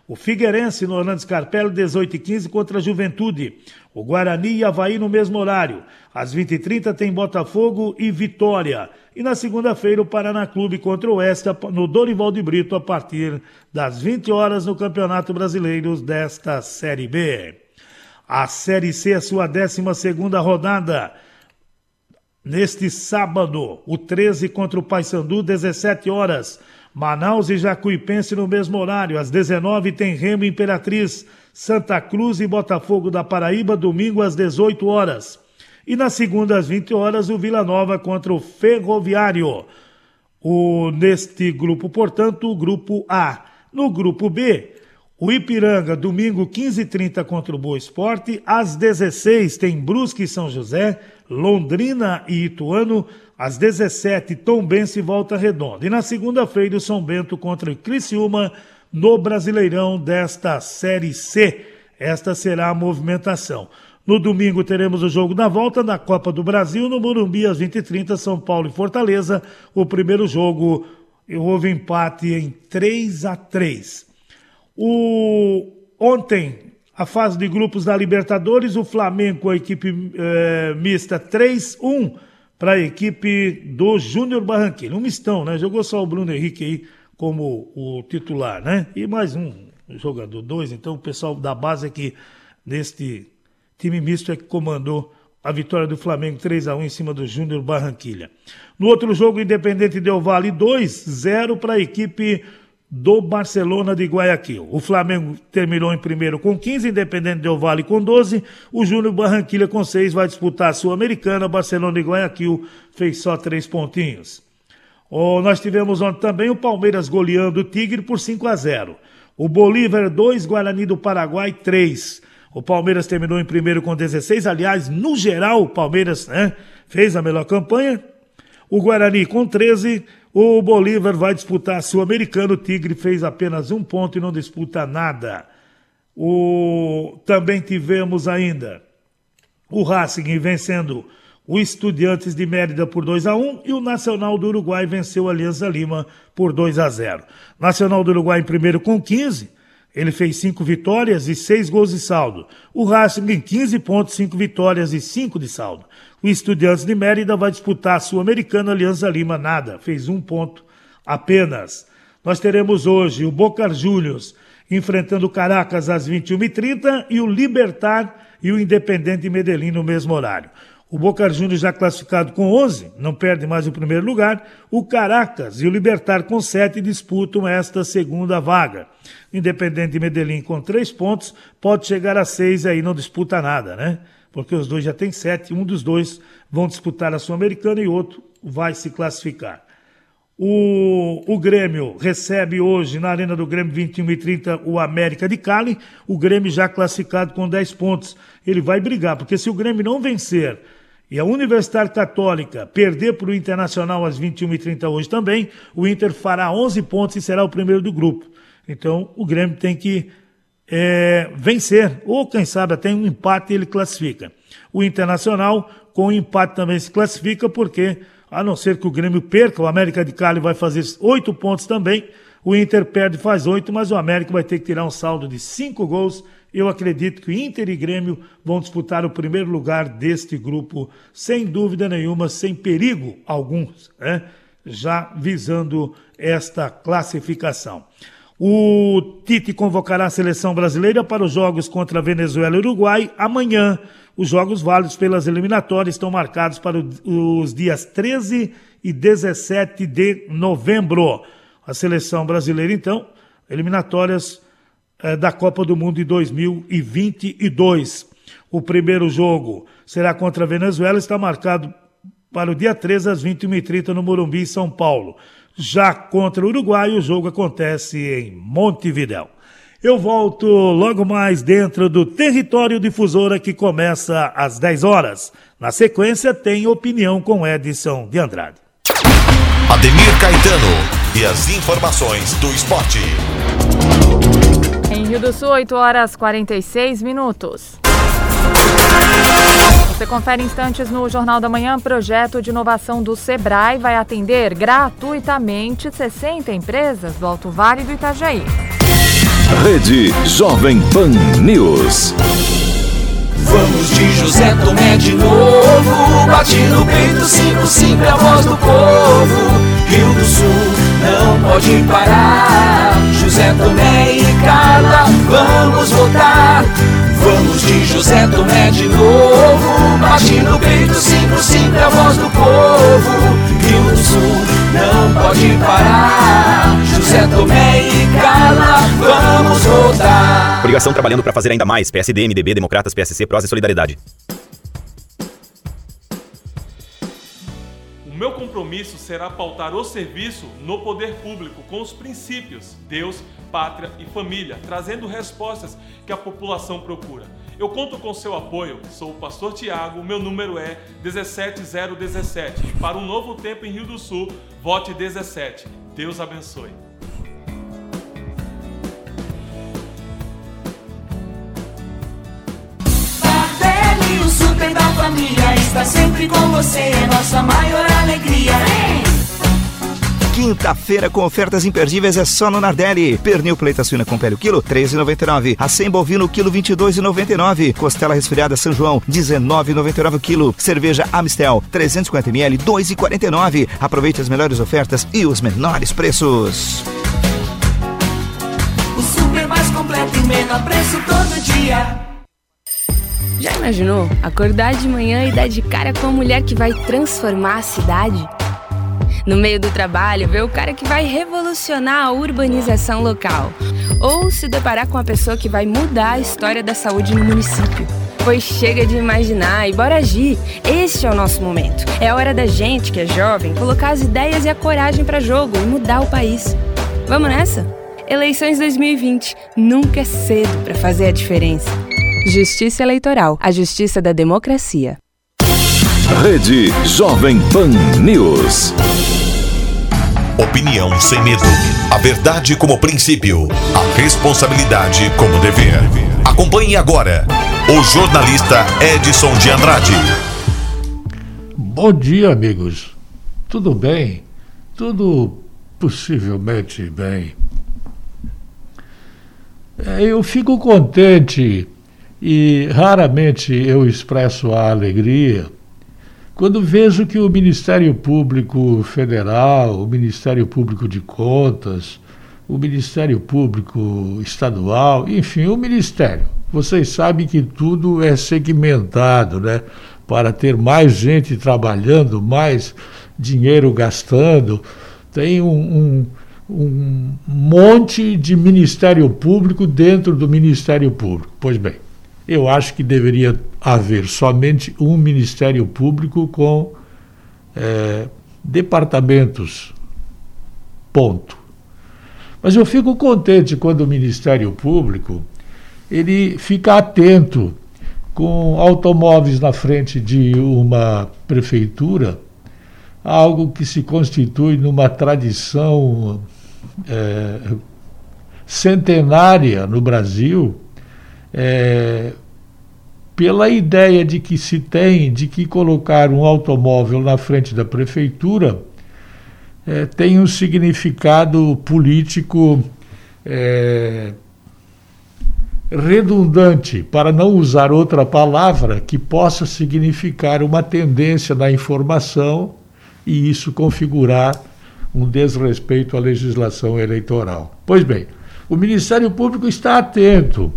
O Figueirense no Orlando Scarpelli, 18 h 15 contra a Juventude. O Guarani e Havaí no mesmo horário. Às 20h30 tem Botafogo e Vitória. E na segunda-feira o Paraná Clube contra o Oeste no Dorival de Brito a partir das 20 horas no Campeonato Brasileiro desta Série B. A Série C, a sua 12 segunda rodada. Neste sábado, o 13 contra o Paysandu, 17 horas. Manaus e Jacuipense no mesmo horário. Às 19 tem Remo Imperatriz, Santa Cruz e Botafogo da Paraíba, domingo às 18 horas. E na segunda às 20 horas, o Vila Nova contra o Ferroviário. O, neste grupo, portanto, o grupo A. No grupo B, o Ipiranga, domingo 15h30 contra o Boa Esporte. Às 16 tem Brusque e São José, Londrina e Ituano. Às 17, Tombense e Volta Redonda. E na segunda-feira, o São Bento contra o Criciúma no Brasileirão desta Série C. Esta será a movimentação. No domingo teremos o jogo da volta da Copa do Brasil no Morumbi às 20h30, São Paulo e Fortaleza. O primeiro jogo houve empate em 3 a 3. O ontem a fase de grupos da Libertadores, o Flamengo a equipe é, mista 3-1 para a equipe do Júnior Barranquilla. Um mistão, né? Jogou só o Bruno Henrique aí como o titular, né? E mais um jogador, dois. Então o pessoal da base aqui neste time misto é que comandou a vitória do Flamengo 3 a 1 em cima do Júnior Barranquilha. No outro jogo, Independente Del Vale 2-0 para a equipe do Barcelona de Guayaquil. O Flamengo terminou em primeiro com 15, Independente Del Vale com 12, o Júnior Barranquilha com 6 vai disputar a Sul-Americana, Barcelona de Guayaquil fez só três pontinhos. Oh, nós tivemos ontem também o Palmeiras goleando o Tigre por 5 a 0. O Bolívar 2, Guarani do Paraguai 3. O Palmeiras terminou em primeiro com 16. Aliás, no geral, o Palmeiras né, fez a melhor campanha. O Guarani com 13. O Bolívar vai disputar a Sul-Americana. O Tigre fez apenas um ponto e não disputa nada. O... Também tivemos ainda o Racing vencendo o Estudiantes de Mérida por 2 a 1 e o Nacional do Uruguai venceu a Aliança Lima por 2 a 0. Nacional do Uruguai em primeiro com 15, ele fez 5 vitórias e 6 gols de saldo. O Racing em 15 pontos, 5 vitórias e 5 de saldo. O Estudiantes de Mérida vai disputar a Sul-Americana Aliança Lima, nada, fez um ponto apenas. Nós teremos hoje o Boca Juniors enfrentando o Caracas às 21h30 e o Libertar e o Independente Medellín no mesmo horário. O Boca Juniors já classificado com 11, não perde mais o primeiro lugar. O Caracas e o Libertar com 7 disputam esta segunda vaga. Independente Medellín com 3 pontos, pode chegar a 6 e aí não disputa nada, né? porque os dois já têm sete, um dos dois vão disputar a Sul-Americana e outro vai se classificar. O, o Grêmio recebe hoje na Arena do Grêmio 21 e 30 o América de Cali, o Grêmio já classificado com 10 pontos. Ele vai brigar, porque se o Grêmio não vencer e a Universidade Católica perder para o Internacional às 21 e 30 hoje também, o Inter fará 11 pontos e será o primeiro do grupo. Então o Grêmio tem que é, vencer, ou quem sabe até um empate ele classifica. O Internacional, com empate também se classifica, porque, a não ser que o Grêmio perca, o América de Cali vai fazer oito pontos também. O Inter perde faz oito, mas o América vai ter que tirar um saldo de cinco gols. Eu acredito que Inter e Grêmio vão disputar o primeiro lugar deste grupo, sem dúvida nenhuma, sem perigo algum, né? já visando esta classificação. O Tite convocará a seleção brasileira para os jogos contra Venezuela e Uruguai amanhã. Os jogos válidos pelas eliminatórias estão marcados para os dias 13 e 17 de novembro. a seleção brasileira, então, eliminatórias eh, da Copa do Mundo de 2022. O primeiro jogo será contra a Venezuela, está marcado para o dia 13 às 21h30 no Morumbi, São Paulo. Já contra o Uruguai, o jogo acontece em Montevidéu. Eu volto logo mais dentro do Território Difusora que começa às 10 horas. Na sequência, tem opinião com Edson de Andrade. Ademir Caetano e as informações do esporte. Em Rio do Sul, 8 horas 46 minutos. Você confere instantes no Jornal da Manhã. Projeto de inovação do Sebrae vai atender gratuitamente 60 empresas do Alto Vale do Itajaí. Rede Jovem Pan News. Vamos de José Tomé de novo. Bate no peito, cinco, sempre a voz do povo. Rio do Sul não pode parar. José Tomé e Carla, vamos votar. Vamos de José Tomé de novo. Bate no peito, cinco, sempre a voz do povo. Rio do Sul não pode parar. José Tomé e Carla, vamos votar. Coligação trabalhando para fazer ainda mais. PSD, MDB, Democratas, PSC, Prós e Solidariedade. Meu compromisso será pautar o serviço no poder público com os princípios Deus, pátria e família, trazendo respostas que a população procura. Eu conto com seu apoio. Sou o pastor Tiago, meu número é 17017. Para um novo tempo em Rio do Sul, vote 17. Deus abençoe. Família está sempre com você, é nossa maior alegria. Quinta-feira com ofertas imperdíveis é só no Nardelli. Pernil pleita suína com pele o quilo, 13,99. Acém bovino, quilo, 22,99. Costela resfriada São João, 19,99 o quilo. Cerveja Amistel, 350 ml, 2,49. Aproveite as melhores ofertas e os menores preços. O super mais completo e menor preço todo dia. Já imaginou acordar de manhã e dar de cara com a mulher que vai transformar a cidade? No meio do trabalho, ver o cara que vai revolucionar a urbanização local. Ou se deparar com a pessoa que vai mudar a história da saúde no município. Pois chega de imaginar e bora agir. Este é o nosso momento. É a hora da gente, que é jovem, colocar as ideias e a coragem para jogo e mudar o país. Vamos nessa? Eleições 2020. Nunca é cedo para fazer a diferença. Justiça Eleitoral. A justiça da democracia. Rede Jovem Pan News. Opinião sem medo. A verdade como princípio. A responsabilidade como dever. Acompanhe agora o jornalista Edson de Andrade. Bom dia, amigos. Tudo bem? Tudo possivelmente bem. É, eu fico contente e raramente eu expresso a alegria quando vejo que o Ministério Público Federal, o Ministério Público de Contas, o Ministério Público Estadual, enfim, o Ministério. Vocês sabem que tudo é segmentado, né? Para ter mais gente trabalhando, mais dinheiro gastando. Tem um, um, um monte de Ministério Público dentro do Ministério Público. Pois bem, eu acho que deveria haver somente um Ministério Público com é, departamentos. Ponto. Mas eu fico contente quando o Ministério Público ele fica atento com automóveis na frente de uma prefeitura, algo que se constitui numa tradição é, centenária no Brasil é, pela ideia de que se tem de que colocar um automóvel na frente da prefeitura é, tem um significado político é, redundante, para não usar outra palavra que possa significar uma tendência na informação e isso configurar um desrespeito à legislação eleitoral. Pois bem, o Ministério Público está atento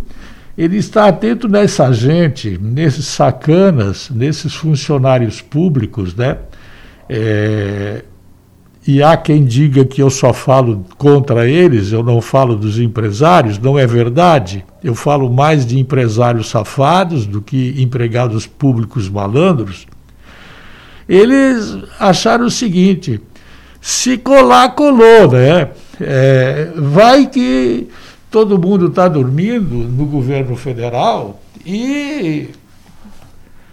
ele está atento nessa gente, nesses sacanas, nesses funcionários públicos, né? É, e há quem diga que eu só falo contra eles, eu não falo dos empresários, não é verdade. Eu falo mais de empresários safados do que empregados públicos malandros. Eles acharam o seguinte: se colar, colou, né? É, vai que todo mundo está dormindo no governo federal e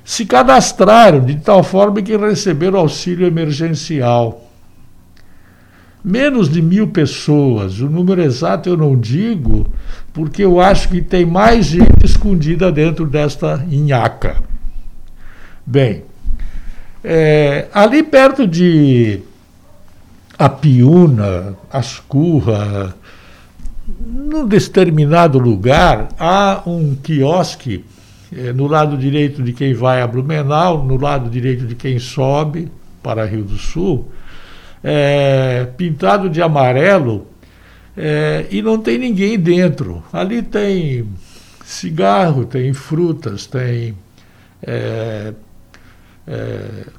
se cadastraram de tal forma que receberam auxílio emergencial. Menos de mil pessoas, o número exato eu não digo, porque eu acho que tem mais gente escondida dentro desta inhaca. Bem, é, ali perto de Apiúna, Ascurra, num determinado lugar, há um quiosque é, no lado direito de quem vai a Blumenau, no lado direito de quem sobe para Rio do Sul, é, pintado de amarelo é, e não tem ninguém dentro. Ali tem cigarro, tem frutas, tem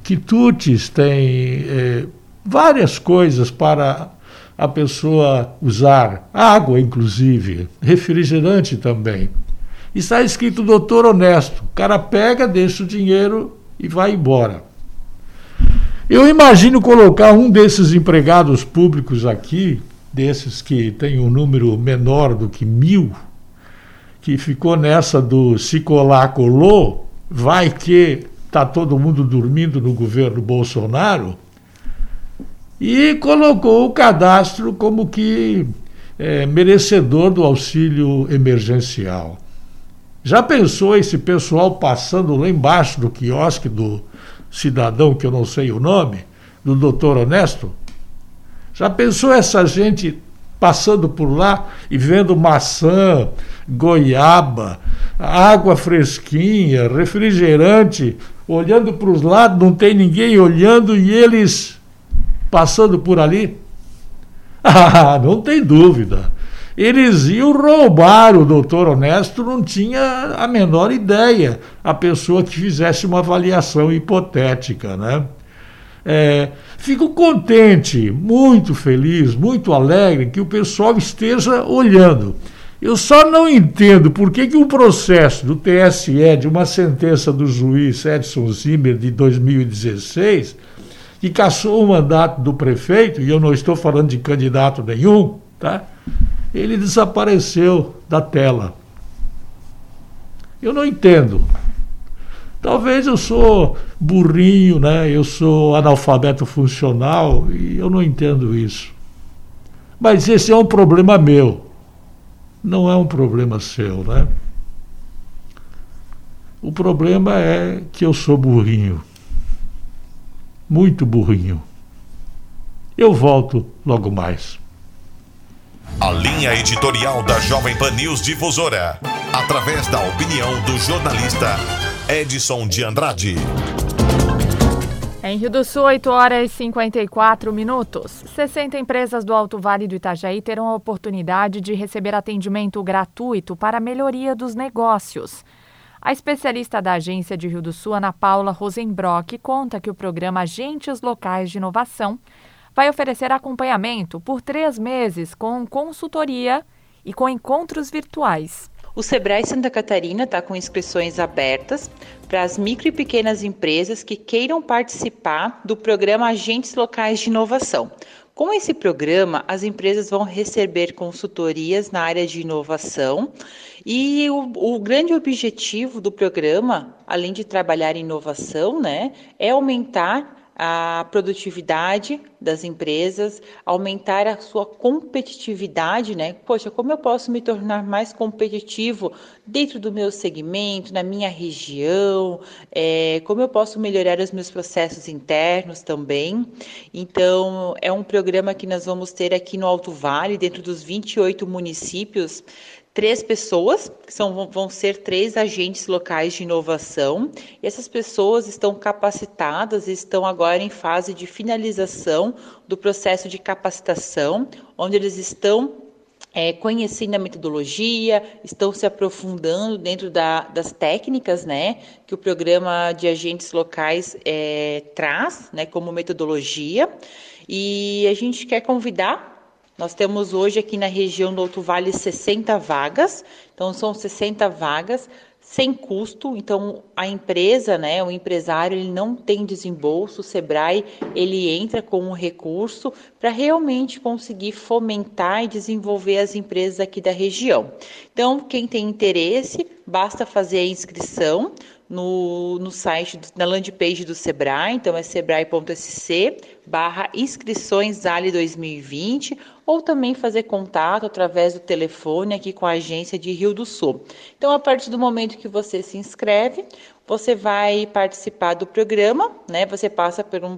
quitutes, tem várias coisas para a pessoa usar, água inclusive, refrigerante também está escrito doutor honesto. O cara pega, deixa o dinheiro e vai embora. Eu imagino colocar um desses empregados públicos aqui, desses que tem um número menor do que mil, que ficou nessa do se colar, colou, vai que está todo mundo dormindo no governo Bolsonaro, e colocou o cadastro como que é, merecedor do auxílio emergencial. Já pensou esse pessoal passando lá embaixo do quiosque do cidadão, que eu não sei o nome, do doutor Honesto? Já pensou essa gente passando por lá e vendo maçã, goiaba, água fresquinha, refrigerante, olhando para os lados, não tem ninguém olhando e eles passando por ali? (laughs) Ah, não tem dúvida eles iam roubar o doutor Honesto, não tinha a menor ideia a pessoa que fizesse uma avaliação hipotética, né? É, fico contente, muito feliz, muito alegre que o pessoal esteja olhando. Eu só não entendo por que, que um processo do TSE, de uma sentença do juiz Edson Zimmer de 2016, que caçou o mandato do prefeito, e eu não estou falando de candidato nenhum, tá? ele desapareceu da tela. Eu não entendo. Talvez eu sou burrinho, né? Eu sou analfabeto funcional e eu não entendo isso. Mas esse é um problema meu. Não é um problema seu, né? O problema é que eu sou burrinho. Muito burrinho. Eu volto logo mais. A linha editorial da Jovem Pan News Difusora, através da opinião do jornalista Edson de Andrade. Em Rio do Sul, 8 horas e 54 minutos. 60 empresas do Alto Vale do Itajaí terão a oportunidade de receber atendimento gratuito para a melhoria dos negócios. A especialista da Agência de Rio do Sul, Ana Paula Rosenbrock, conta que o programa Agentes Locais de Inovação vai oferecer acompanhamento por três meses com consultoria e com encontros virtuais. O Sebrae Santa Catarina está com inscrições abertas para as micro e pequenas empresas que queiram participar do programa Agentes Locais de Inovação. Com esse programa, as empresas vão receber consultorias na área de inovação e o, o, grande objetivo do programa, além de trabalhar inovação, né, é aumentar a produtividade das empresas, aumentar a sua competitividade, né? Poxa, como eu posso me tornar mais competitivo dentro do meu segmento, na minha região? É, como eu posso melhorar os meus processos internos também? Então, é um programa que nós vamos ter aqui no Alto Vale, dentro dos 28 municípios três pessoas, que são, vão ser três agentes locais de inovação. E essas pessoas estão capacitadas e estão agora em fase de finalização do processo de capacitação, onde eles estão é, conhecendo a metodologia, estão se aprofundando dentro da, das técnicas, né, que o programa de agentes locais é, traz, né, como metodologia. E a gente quer convidar. Nós temos hoje aqui na região do Alto Vale 60 vagas, então são 60 vagas sem custo. Então a empresa, né, o empresário, ele não tem desembolso, o Sebrae, ele entra com um recurso para realmente conseguir fomentar e desenvolver as empresas aqui da região. Então, quem tem interesse, basta fazer a inscrição no, no site, na landing page do Sebrae, então é sebrae.sc barra inscrições ALI 2020 ou também fazer contato através do telefone aqui com a agência de Rio do Sul. Então, a partir do momento que você se inscreve, você vai participar do programa, né? Você passa por um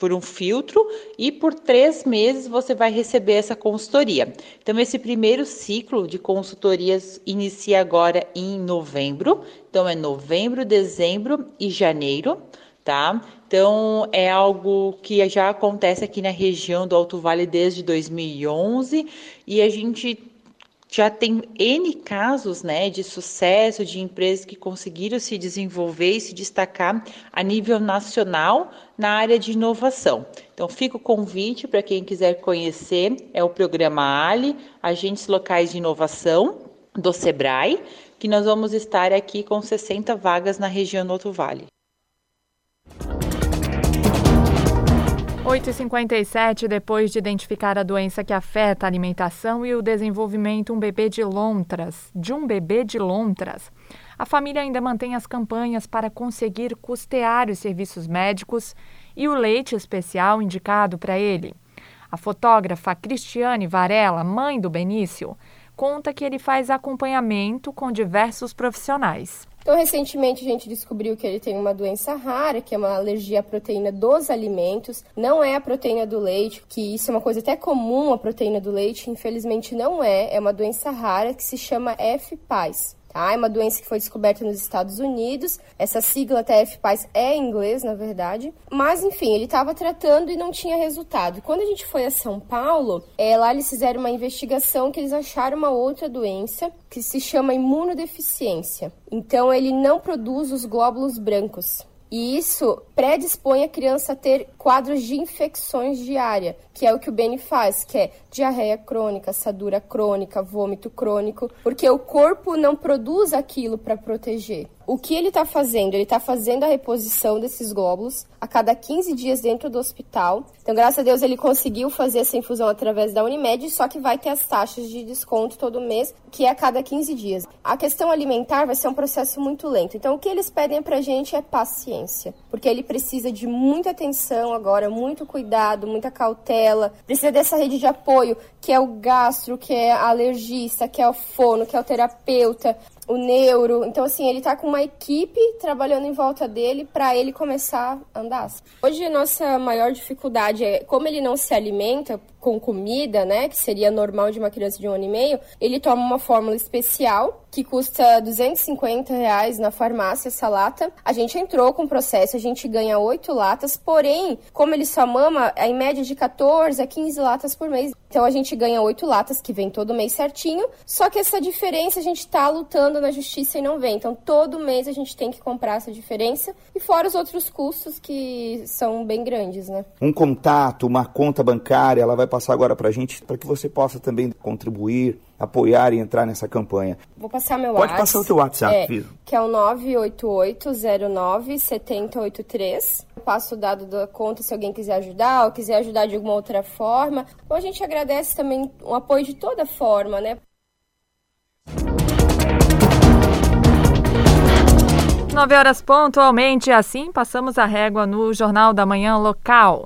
por um filtro e por três meses você vai receber essa consultoria. Então, esse primeiro ciclo de consultorias inicia agora em novembro. Então, é novembro, dezembro e janeiro, tá? Então, é algo que já acontece aqui na região do Alto Vale desde 2011 e a gente já tem N casos né, de sucesso de empresas que conseguiram se desenvolver e se destacar a nível nacional na área de inovação. Então, fica o convite para quem quiser conhecer, é o programa Ali, Agentes Locais de Inovação do SEBRAE, que nós vamos estar aqui com 60 vagas na região do Alto Vale. 8h57, depois de identificar a doença que afeta a alimentação e o desenvolvimento um bebê de lontras, de um bebê de lontras, a família ainda mantém as campanhas para conseguir custear os serviços médicos e o leite especial indicado para ele. A fotógrafa Cristiane Varela, mãe do Benício, conta que ele faz acompanhamento com diversos profissionais. Então, recentemente a gente descobriu que ele tem uma doença rara, que é uma alergia à proteína dos alimentos. Não é a proteína do leite, que isso é uma coisa até comum, a proteína do leite, infelizmente não é. É uma doença rara que se chama FPAS. Tá? É uma doença que foi descoberta nos Estados Unidos. Essa sigla TFPAS é em inglês, na verdade. Mas, enfim, ele estava tratando e não tinha resultado. Quando a gente foi a São Paulo, é, lá eles fizeram uma investigação que eles acharam uma outra doença que se chama imunodeficiência. Então, ele não produz os glóbulos brancos. E isso predispõe a criança a ter quadros de infecções diária, que é o que o Beni faz, que é diarreia crônica, assadura crônica, vômito crônico, porque o corpo não produz aquilo para proteger. O que ele está fazendo? Ele está fazendo a reposição desses glóbulos a cada 15 dias dentro do hospital. Então, graças a Deus, ele conseguiu fazer essa infusão através da Unimed, só que vai ter as taxas de desconto todo mês, que é a cada 15 dias. A questão alimentar vai ser um processo muito lento. Então, o que eles pedem para a gente é paciência, porque ele precisa de muita atenção agora, muito cuidado, muita cautela, precisa dessa rede de apoio, que é o gastro, que é a alergista, que é o fono, que é o terapeuta, o neuro. Então, assim, ele tá com uma equipe trabalhando em volta dele para ele começar a andar. Hoje, a nossa maior dificuldade é como ele não se alimenta com comida, né, que seria normal de uma criança de um ano e meio, ele toma uma fórmula especial que custa 250 reais na farmácia essa lata. A gente entrou com o processo, a gente ganha 8 latas, porém, como ele só mama, é em média de 14 a 15 latas por mês. Então a gente ganha 8 latas, que vem todo mês certinho. Só que essa diferença a gente tá lutando na justiça e não vem. Então todo mês a gente tem que comprar essa diferença. E fora os outros custos que são bem grandes, né? Um contato, uma conta bancária, ela vai passar agora para a gente, para que você possa também contribuir, apoiar e entrar nessa campanha. Vou passar meu Pode WhatsApp. passar o teu WhatsApp, é, filho. Que é o 988097083. Passo o dado da conta se alguém quiser ajudar ou quiser ajudar de alguma outra forma. Então a gente agradece também o apoio de toda forma, né? 9 horas pontualmente, assim passamos a régua no Jornal da Manhã Local.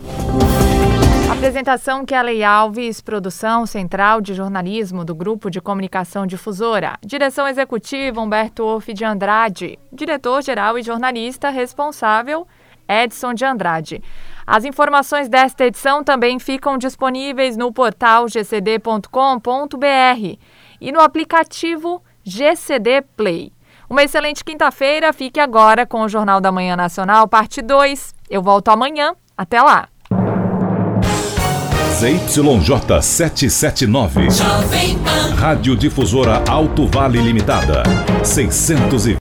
Apresentação Kelly Alves, produção central de jornalismo do Grupo de Comunicação Difusora. Direção executiva Humberto Orff de Andrade. Diretor-geral e jornalista responsável Edson de Andrade. As informações desta edição também ficam disponíveis no portal gcd.com.br e no aplicativo GCD Play. Uma excelente quinta-feira. Fique agora com o Jornal da Manhã Nacional, parte 2. Eu volto amanhã. Até lá! ZYJ 779. Rádio Difusora Alto Vale Limitada. 620